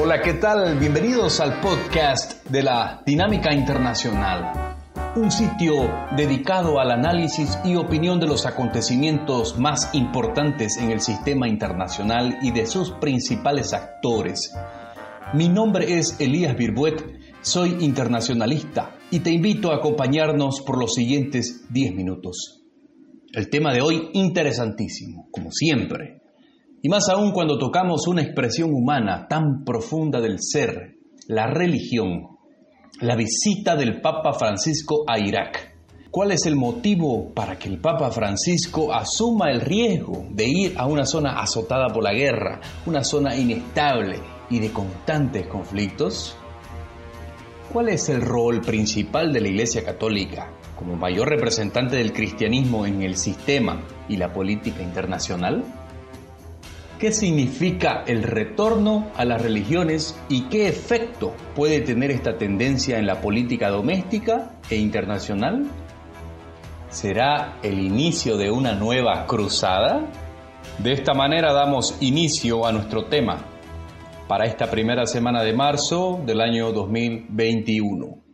Hola, ¿qué tal? Bienvenidos al podcast de la Dinámica Internacional, un sitio dedicado al análisis y opinión de los acontecimientos más importantes en el sistema internacional y de sus principales actores. Mi nombre es Elías Birbuet, soy internacionalista y te invito a acompañarnos por los siguientes 10 minutos. El tema de hoy interesantísimo, como siempre y más aún cuando tocamos una expresión humana tan profunda del ser, la religión, la visita del Papa Francisco a Irak. ¿Cuál es el motivo para que el Papa Francisco asuma el riesgo de ir a una zona azotada por la guerra, una zona inestable y de constantes conflictos? ¿Cuál es el rol principal de la Iglesia Católica como mayor representante del cristianismo en el sistema y la política internacional? ¿Qué significa el retorno a las religiones y qué efecto puede tener esta tendencia en la política doméstica e internacional? ¿Será el inicio de una nueva cruzada? De esta manera damos inicio a nuestro tema para esta primera semana de marzo del año 2021.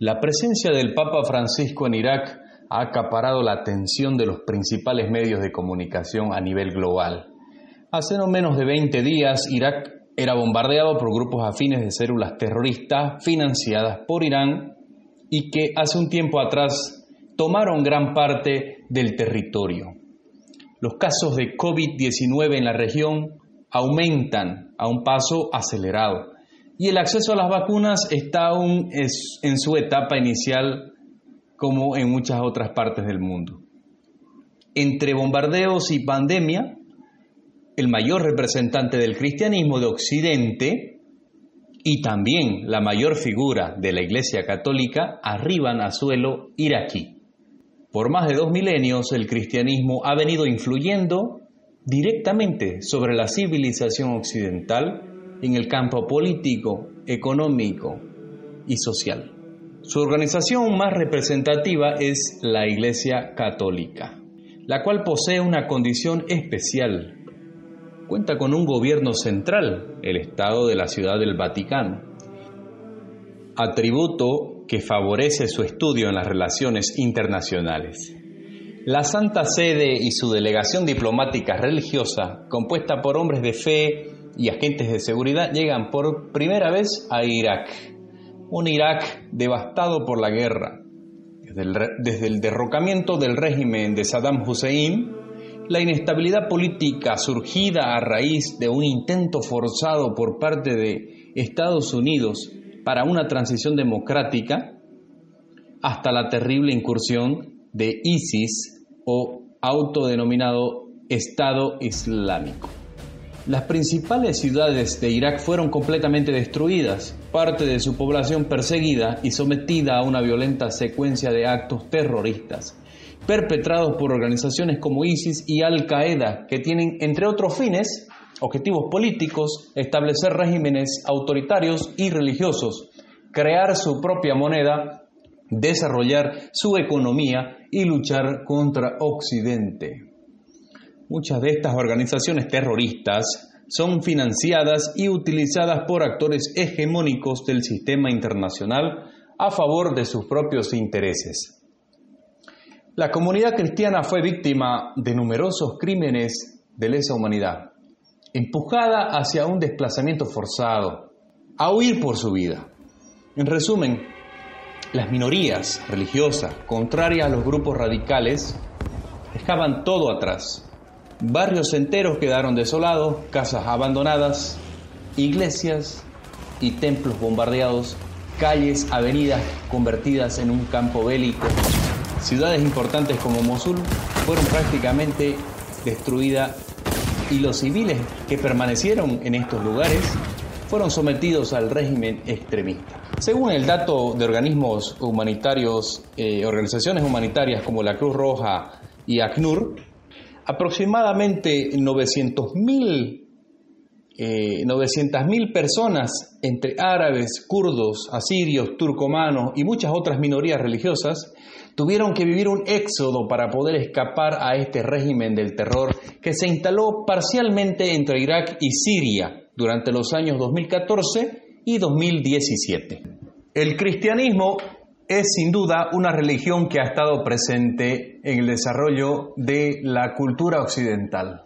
La presencia del Papa Francisco en Irak ha acaparado la atención de los principales medios de comunicación a nivel global Hace no menos de 20 días, Irak era bombardeado por grupos afines de células terroristas financiadas por Irán y que hace un tiempo atrás tomaron gran parte del territorio. Los casos de COVID-19 en la región aumentan a un paso acelerado y el acceso a las vacunas está aún en su etapa inicial como en muchas otras partes del mundo. Entre bombardeos y pandemia, el mayor representante del cristianismo de Occidente y también la mayor figura de la Iglesia Católica arriban a suelo iraquí. Por más de dos milenios el cristianismo ha venido influyendo directamente sobre la civilización occidental en el campo político, económico y social. Su organización más representativa es la Iglesia Católica, la cual posee una condición especial cuenta con un gobierno central, el Estado de la Ciudad del Vaticano, atributo que favorece su estudio en las relaciones internacionales. La Santa Sede y su delegación diplomática religiosa, compuesta por hombres de fe y agentes de seguridad, llegan por primera vez a Irak, un Irak devastado por la guerra. Desde el, desde el derrocamiento del régimen de Saddam Hussein, la inestabilidad política surgida a raíz de un intento forzado por parte de Estados Unidos para una transición democrática, hasta la terrible incursión de ISIS o autodenominado Estado Islámico. Las principales ciudades de Irak fueron completamente destruidas, parte de su población perseguida y sometida a una violenta secuencia de actos terroristas perpetrados por organizaciones como ISIS y Al-Qaeda, que tienen, entre otros fines, objetivos políticos, establecer regímenes autoritarios y religiosos, crear su propia moneda, desarrollar su economía y luchar contra Occidente. Muchas de estas organizaciones terroristas son financiadas y utilizadas por actores hegemónicos del sistema internacional a favor de sus propios intereses. La comunidad cristiana fue víctima de numerosos crímenes de lesa humanidad, empujada hacia un desplazamiento forzado, a huir por su vida. En resumen, las minorías religiosas, contrarias a los grupos radicales, dejaban todo atrás. Barrios enteros quedaron desolados, casas abandonadas, iglesias y templos bombardeados, calles, avenidas convertidas en un campo bélico, Ciudades importantes como Mosul fueron prácticamente destruidas y los civiles que permanecieron en estos lugares fueron sometidos al régimen extremista. Según el dato de organismos humanitarios, eh, organizaciones humanitarias como la Cruz Roja y ACNUR, aproximadamente 900.000 eh, personas entre árabes, kurdos, asirios, turcomanos y muchas otras minorías religiosas Tuvieron que vivir un éxodo para poder escapar a este régimen del terror que se instaló parcialmente entre Irak y Siria durante los años 2014 y 2017. El cristianismo es sin duda una religión que ha estado presente en el desarrollo de la cultura occidental.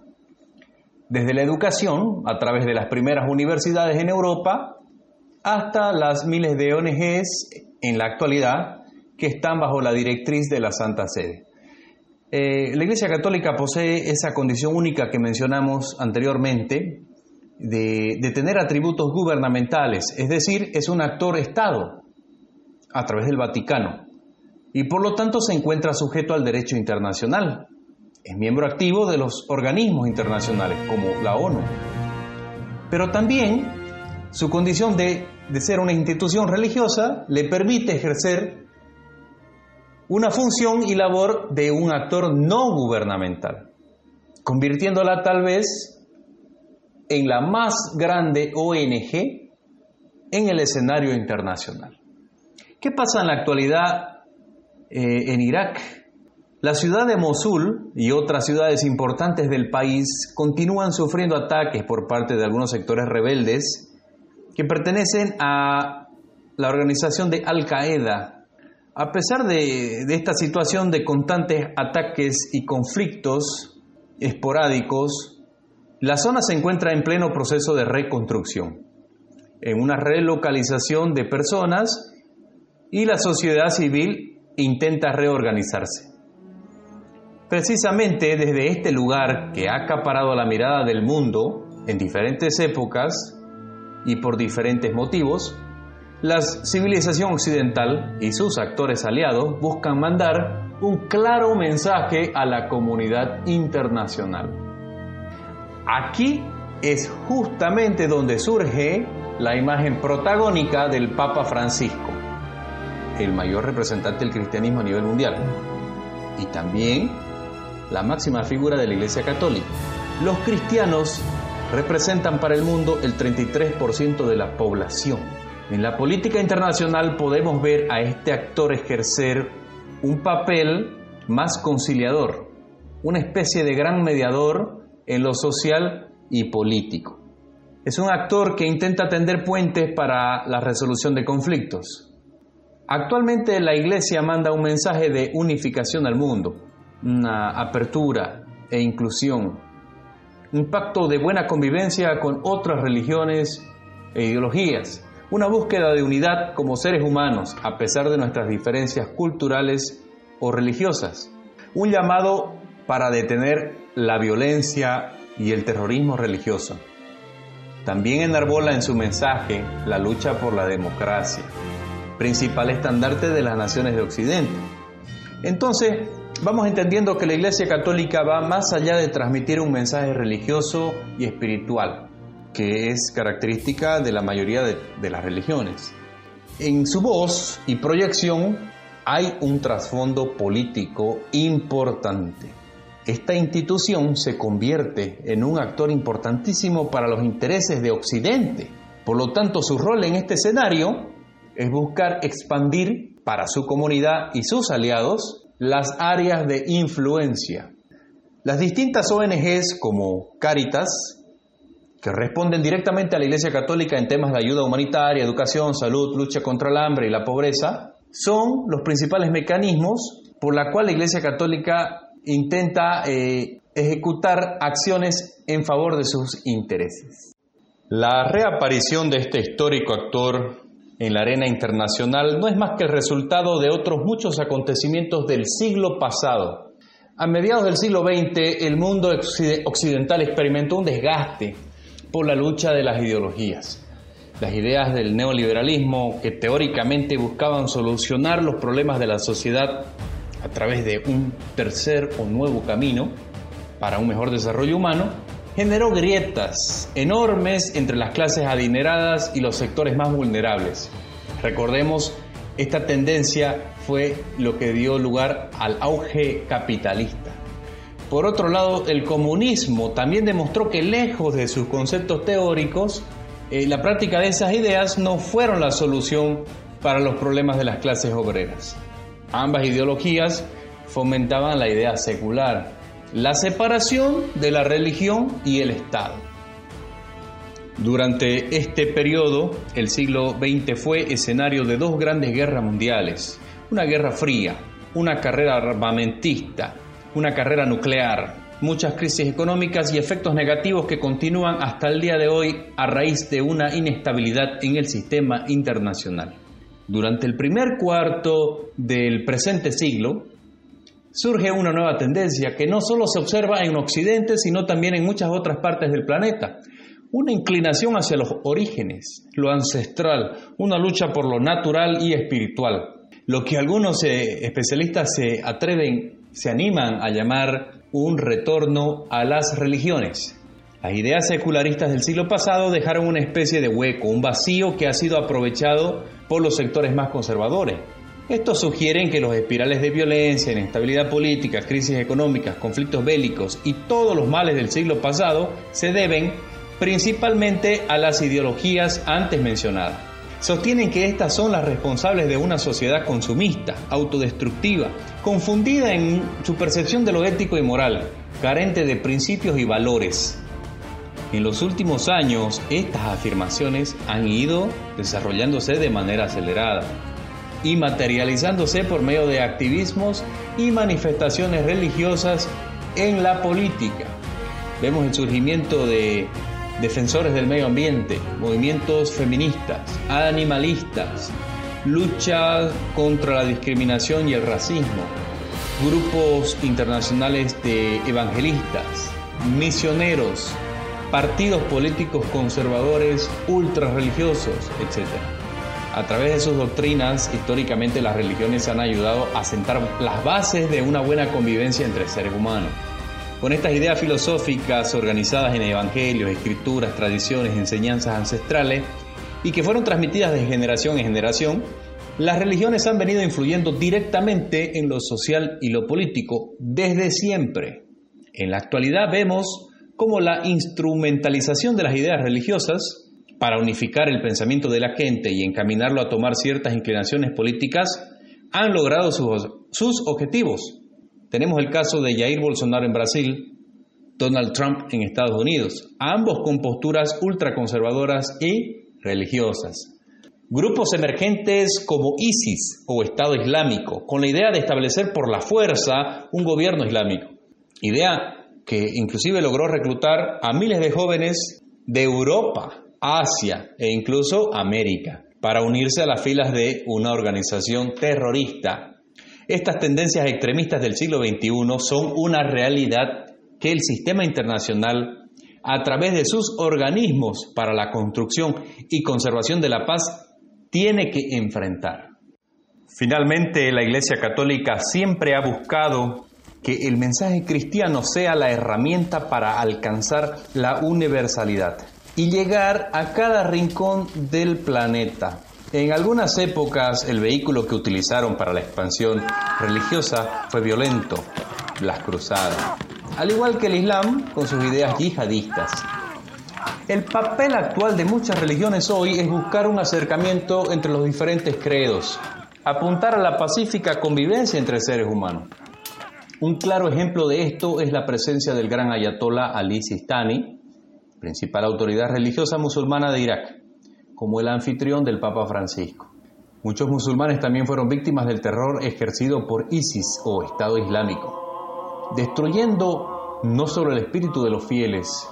Desde la educación, a través de las primeras universidades en Europa, hasta las miles de ONGs en la actualidad que están bajo la directriz de la Santa Sede. Eh, la Iglesia Católica posee esa condición única que mencionamos anteriormente de, de tener atributos gubernamentales, es decir, es un actor Estado a través del Vaticano y por lo tanto se encuentra sujeto al derecho internacional. Es miembro activo de los organismos internacionales como la ONU. Pero también su condición de, de ser una institución religiosa le permite ejercer una función y labor de un actor no gubernamental, convirtiéndola tal vez en la más grande ONG en el escenario internacional. ¿Qué pasa en la actualidad eh, en Irak? La ciudad de Mosul y otras ciudades importantes del país continúan sufriendo ataques por parte de algunos sectores rebeldes que pertenecen a la organización de Al-Qaeda a pesar de, esta situación de constantes ataques y conflictos esporádicos, la zona se encuentra en pleno proceso de reconstrucción, en una relocalización de personas y la sociedad civil intenta reorganizarse. Precisamente desde este lugar que ha acaparado la mirada del mundo en diferentes épocas y por diferentes motivos, la civilización occidental y sus actores aliados buscan mandar un claro mensaje a la comunidad internacional. Aquí es justamente donde surge la imagen protagónica del Papa Francisco, el mayor representante del cristianismo a nivel mundial, y también la máxima figura de la Iglesia Católica. Los cristianos representan para el mundo el 33% de la población en la política internacional podemos ver a este actor ejercer un papel más conciliador, una especie de gran mediador en lo social y político. Es un actor que intenta tender puentes para la resolución de conflictos. Actualmente la Iglesia manda un mensaje de unificación al mundo, una apertura e inclusión, un pacto de buena convivencia con otras religiones e ideologías una búsqueda de unidad como seres humanos a pesar de nuestras diferencias culturales o religiosas, un llamado para detener la violencia y el terrorismo religioso. También enarbola en su mensaje la lucha por la democracia, principal estandarte de las naciones de Occidente. Entonces, vamos entendiendo que la Iglesia Católica va más allá de transmitir un mensaje religioso y espiritual que es característica de la mayoría de, las religiones. En su voz y proyección hay un trasfondo político importante. Esta institución se convierte en un actor importantísimo para los intereses de Occidente. Por lo tanto, su rol en este escenario es buscar expandir para su comunidad y sus aliados las áreas de influencia. Las distintas ONGs como Caritas, que responden directamente a la Iglesia Católica en temas de ayuda humanitaria, educación, salud, lucha contra el hambre y la pobreza, son los principales mecanismos por la cual la Iglesia Católica intenta eh, ejecutar acciones en favor de sus intereses. La reaparición de este histórico actor en la arena internacional no es más que el resultado de otros muchos acontecimientos del siglo pasado. A mediados del siglo XX, el mundo occidental experimentó un desgaste por la lucha de las ideologías. Las ideas del neoliberalismo que teóricamente buscaban solucionar los problemas de la sociedad a través de un tercer o nuevo camino para un mejor desarrollo humano, generó grietas enormes entre las clases adineradas y los sectores más vulnerables. Recordemos, esta tendencia fue lo que dio lugar al auge capitalista. Por otro lado, el comunismo también demostró que lejos de sus conceptos teóricos, eh, la práctica de esas ideas no fueron la solución para los problemas de las clases obreras. Ambas ideologías fomentaban la idea secular, la separación de la religión y el Estado. Durante este periodo, el siglo XX fue escenario de dos grandes guerras mundiales, una guerra fría, una carrera armamentista, una carrera nuclear, muchas crisis económicas y efectos negativos que continúan hasta el día de hoy a raíz de una inestabilidad en el sistema internacional. Durante el primer cuarto del presente siglo, surge una nueva tendencia que no solo se observa en Occidente, sino también en muchas otras partes del planeta. Una inclinación hacia los orígenes, lo ancestral, una lucha por lo natural y espiritual. Lo que algunos eh, especialistas se atreven, se animan a llamar un retorno a las religiones. Las ideas secularistas del siglo pasado dejaron una especie de hueco, un vacío que ha sido aprovechado por los sectores más conservadores. Estos sugieren que los espirales de violencia, inestabilidad política, crisis económicas, conflictos bélicos y todos los males del siglo pasado se deben principalmente a las ideologías antes mencionadas. Sostienen que estas son las responsables de una sociedad consumista, autodestructiva, confundida en su percepción de lo ético y moral, carente de principios y valores, en los últimos años, estas afirmaciones han ido desarrollándose de manera acelerada y materializándose por medio de activismos y manifestaciones religiosas en la política. Vemos el surgimiento de defensores del medio ambiente, movimientos feministas, animalistas, lucha contra la discriminación y el racismo, grupos internacionales de evangelistas, misioneros, partidos políticos conservadores, ultra religiosos, etc. A través de sus doctrinas, históricamente las religiones han ayudado a sentar las bases de una buena convivencia entre seres humanos. Con estas ideas filosóficas organizadas en evangelios, escrituras, tradiciones, enseñanzas ancestrales y que fueron transmitidas de generación en generación, las religiones han venido influyendo directamente en lo social y lo político desde siempre. En la actualidad vemos como la instrumentalización de las ideas religiosas para unificar el pensamiento de la gente y encaminarlo a tomar ciertas inclinaciones políticas han logrado sus, objetivos. Tenemos el caso de Jair Bolsonaro en Brasil, Donald Trump en Estados Unidos, ambos con posturas ultraconservadoras y religiosas. Grupos emergentes como ISIS o Estado Islámico, con la idea de establecer por la fuerza un gobierno islámico. Idea que inclusive logró reclutar a miles de jóvenes de Europa, Asia e incluso América para unirse a las filas de una organización terrorista. Estas tendencias extremistas del siglo XXI son una realidad que el sistema internacional, a través de sus organismos para la construcción y conservación de la paz, tiene que enfrentar. Finalmente, la Iglesia Católica siempre ha buscado que el mensaje cristiano sea la herramienta para alcanzar la universalidad y llegar a cada rincón del planeta. En algunas épocas el vehículo que utilizaron para la expansión religiosa fue violento, las cruzadas, al igual que el Islam con sus ideas yihadistas. El papel actual de muchas religiones hoy es buscar un acercamiento entre los diferentes credos, apuntar a la pacífica convivencia entre seres humanos. Un claro ejemplo de esto es la presencia del gran ayatollah Ali Sistani, principal autoridad religiosa musulmana de Irak, como el anfitrión del Papa Francisco. Muchos musulmanes también fueron víctimas del terror ejercido por ISIS o Estado Islámico, destruyendo no solo el espíritu de los fieles,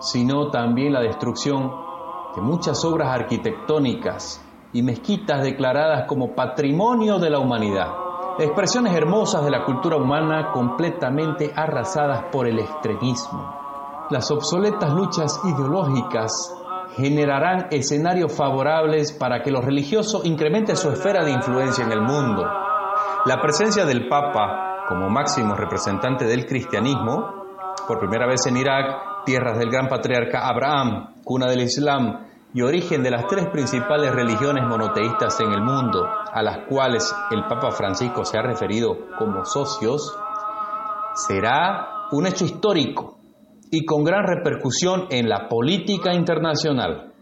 sino también la destrucción de muchas obras arquitectónicas y mezquitas declaradas como patrimonio de la humanidad expresiones hermosas de la cultura humana completamente arrasadas por el extremismo. Las obsoletas luchas ideológicas generarán escenarios favorables para que lo religioso incremente su esfera de influencia en el mundo. La presencia del Papa como máximo representante del cristianismo, por primera vez en Irak, tierras del gran patriarca Abraham, cuna del Islam, y origen de las tres principales religiones monoteístas en el mundo, a las cuales el Papa Francisco se ha referido como socios, será un hecho histórico y con gran repercusión en la política internacional.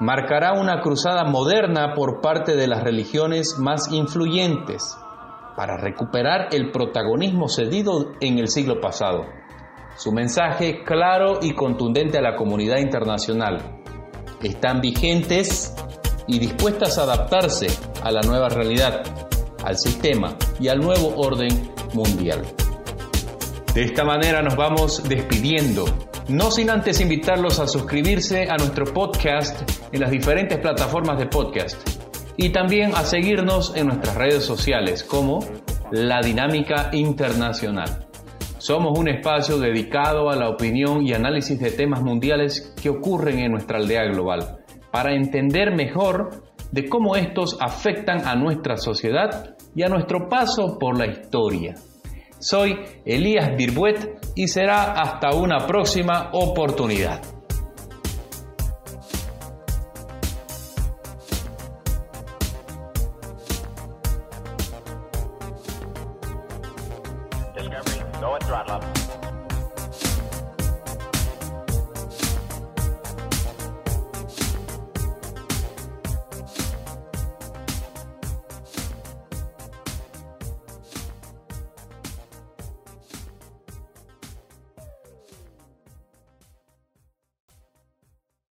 Marcará una cruzada moderna por parte de las religiones más influyentes para recuperar el protagonismo cedido en el siglo pasado. Su mensaje claro y contundente a la comunidad internacional están vigentes y dispuestas a adaptarse a la nueva realidad, al sistema y al nuevo orden mundial. De esta manera nos vamos despidiendo, no sin antes invitarlos a suscribirse a nuestro podcast en las diferentes plataformas de podcast y también a seguirnos en nuestras redes sociales como La Dinámica Internacional. Somos un espacio dedicado a la opinión y análisis de temas mundiales que ocurren en nuestra aldea global, para entender mejor de cómo estos afectan a nuestra sociedad y a nuestro paso por la historia. Soy Elías Birbuet y será hasta una próxima oportunidad.